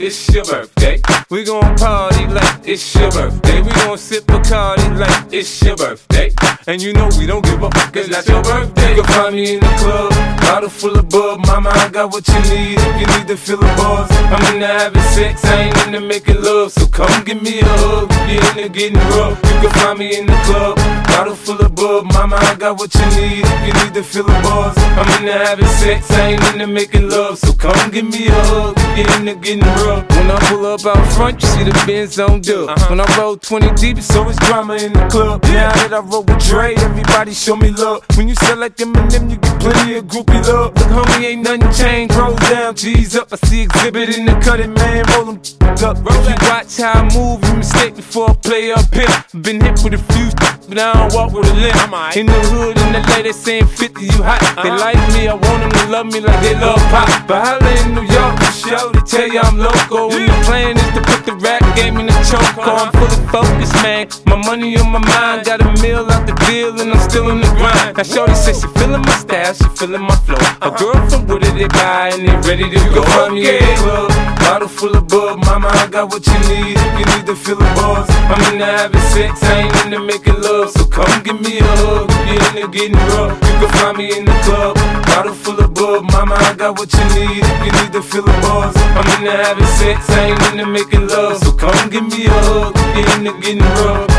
it's your birthday. We gon' party like it's your birthday. We gon' sip Bacardi like it's your birthday. And you know we don't give a fuck, it's not your birthday. You can find me in the club, bottle full of bub. Mama, I got what you need if you need to feel the buzz. I'm into having sex, I ain't into making love. So come give me a hug, you're into getting rough. You can find me in the club, bottle full of bub. Mama, I got what you need if you need to feel the buzz. I'm into having sex, I ain't into making love. So come give me a hug, you're into getting rough. When I pull up out front, you see the Benz on dub. Uh-huh. When I roll 20 deep, it's always drama in the club. Now that I roll with Dre, everybody show me love. When you sell like Eminem, you get plenty of groupie love. Look, homie, ain't nothing changed. Roll down, G's up. I see Xzibit in the cutting, man. Roll them up. If you watch how I move, you mistake before I play up here. Been hit with a few, but I don't walk with a limp. In the hood, in the lady saying 50, you hot. They like me, I want them to love me like they love pop. But holla in New York, show, they tell you I'm local. When the plan is to put the rap game in the choke. I'm fully focused, man. My money on my mind, got a meal out the deal, and I'm still in the grind. Now, Shorty says she feeling my style, she feeling my flow. A girl from Wooded, they buy, and they ready to go. Find me in the club, bottle full of bub. Mama, I got what you need if you need to feel the buzz. I'm in into having sex, I ain't in into making love. So come give me a hug if you're into getting rough. You can find me in the club, bottle full of bub. Mama, I got what you need if you need to feel the buzz. I'm in into having sex, I ain't in into making love. So come give me a hug if you're into getting rough.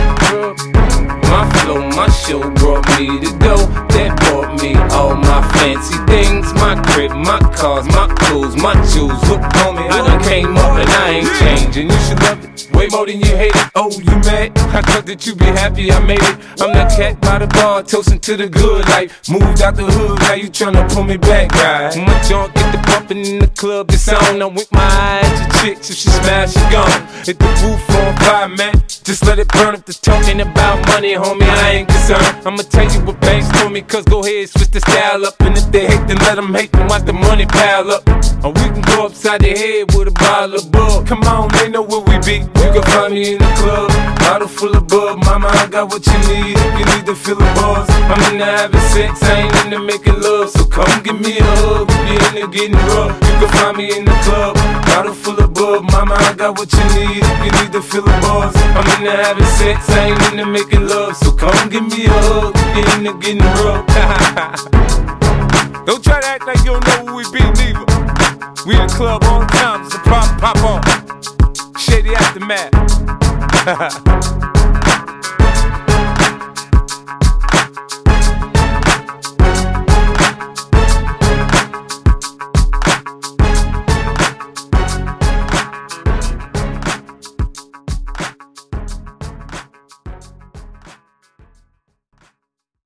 My flow, my show brought me to go. That brought me all my fancy things. My crib, my cars, my clothes, my jewels. Look, homie, I done came up and I ain't changing. You should love it way more than you hate it. Oh, you mad? I thought that you be happy I made it. I'm that cat by the bar, toasting to the good life. Moved out the hood, now you tryna pull me back, guy. My junk get the bumping in the club, it's on. I'm with my eyes to chicks, if she smash, she gone. Hit the roof on fire, man. Just let it burn if the talking about money, homie. I ain't concerned. I'ma tell you what Banks told me, cause go ahead, switch the style up. And if they let them hate, then watch the money pile up. Or we can go upside the head with a bottle of bug. Come on, they know where we be. You can find me in the club, bottle full of bug. Mama, I got what you need if you need to feel the buzz. I'm into having sex, I ain't into making love. So come give me a hug if you're into getting rough. You can find me in the club, bottle full of bug. Mama, I got what you need if you need to feel the buzz. I'm into having sex, I ain't into making love. So come give me a hug if you're into getting rough. don't try to act like you don't know who we be, neither. We in the club all the time, it's a pop on. Shady Aftermath.